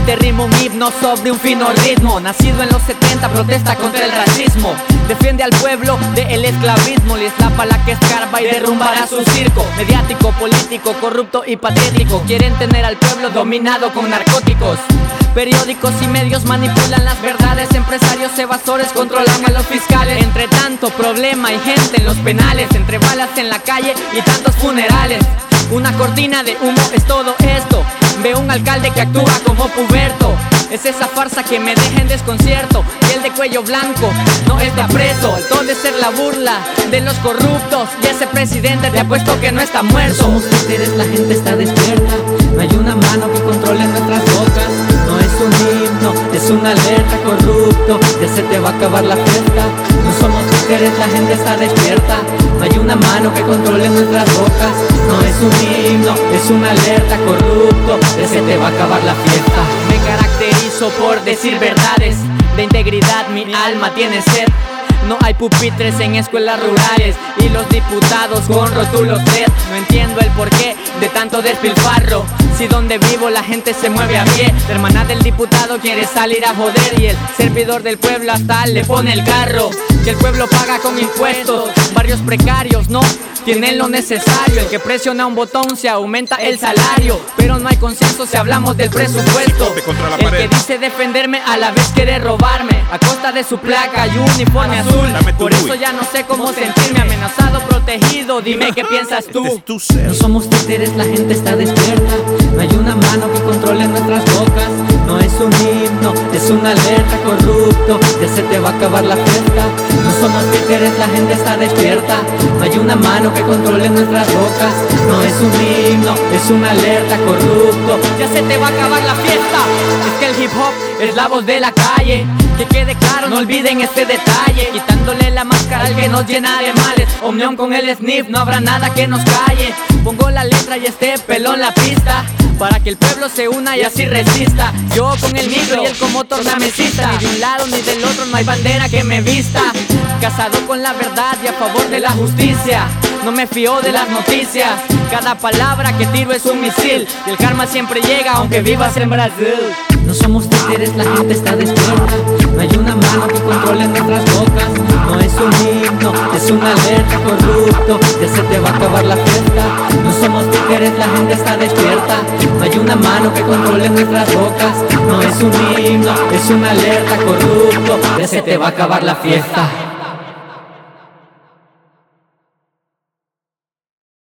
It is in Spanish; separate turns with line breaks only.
te rimo un himno sobre un fino ritmo. Nacido en los 70, protesta contra el racismo. Defiende al pueblo del esclavismo. Le eslapa la que escarba y derrumbará su circo. Mediático, político, corrupto y patético. Quieren tener al pueblo dominado con narcóticos. Periódicos y medios manipulan las verdades. Empresarios evasores controlan a los fiscales. Entre tanto problema y gente en los penales. Entre balas en la calle y tantos funerales. Una cortina de humo es todo esto Veo un alcalde que actúa como puberto. Es esa farsa que me deja en desconcierto. Y el de cuello blanco no es de apreso Todo de ser la burla de los corruptos. Y ese presidente te apuesto que no está muerto.
Somos títeres, la gente está despierta. No hay una mano que controle nuestras bocas. No es un himno, es una alerta corrupto Ya se te va a acabar la fiesta. No somos títeres, la gente está despierta. No hay una mano que controle nuestras bocas. No es un himno, es una alerta corrupto Ya se te va a acabar la fiesta.
Me caracterizo por decir verdades. De integridad mi alma tiene sed. No hay pupitres en escuelas rurales. Y los diputados con rótulos LED. No entiendo el porqué tanto despilfarro. Si donde vivo la gente se mueve a pie, la hermana del diputado quiere salir a joder y el servidor del pueblo hasta le pone el carro. Que el pueblo paga con impuestos, barrios precarios, no tienen lo necesario. El que presiona un botón se aumenta el salario. Pero no hay consenso si hablamos del presupuesto. El que dice defenderme a la vez quiere robarme. A costa de su placa y uniforme azul. Por eso ya no sé cómo sentirme amenazado, protegido. Dime qué piensas tú.
No somos títeres, la gente está despierta. No hay una mano que controle nuestras bocas. No es un es una alerta corrupto. Ya se te va a acabar la fiesta. No somos títeres, la gente está despierta. No hay una mano que controle nuestras bocas. No es un himno, es una alerta corrupto.
Ya se te va a acabar la fiesta. Es que el hip hop es la voz de la calle. Que quede claro, no olviden este detalle. Quitándole la máscara al que nos llena de males. Omnión con el sniff, no habrá nada que nos calle. Pongo la letra y este pelón la pista. Para que el pueblo se una y así resista. Yo con el micro y él como tornamesista. Ni de un lado ni del otro no hay bandera que me vista. Casado con la verdad y a favor de la justicia. No me fío de las noticias. Cada palabra que tiro es un misil. Y el karma siempre llega aunque vivas en Brasil.
No somos títeres, la gente está despierta. No hay una mano que controle nuestras bocas. No es un himno, es una alerta corrupto. Ya se te va a acabar la fiesta. No somos la gente está despierta. No hay una mano que controle nuestras bocas. No es un himno, es una alerta corrupto. Ya se te va a acabar la fiesta.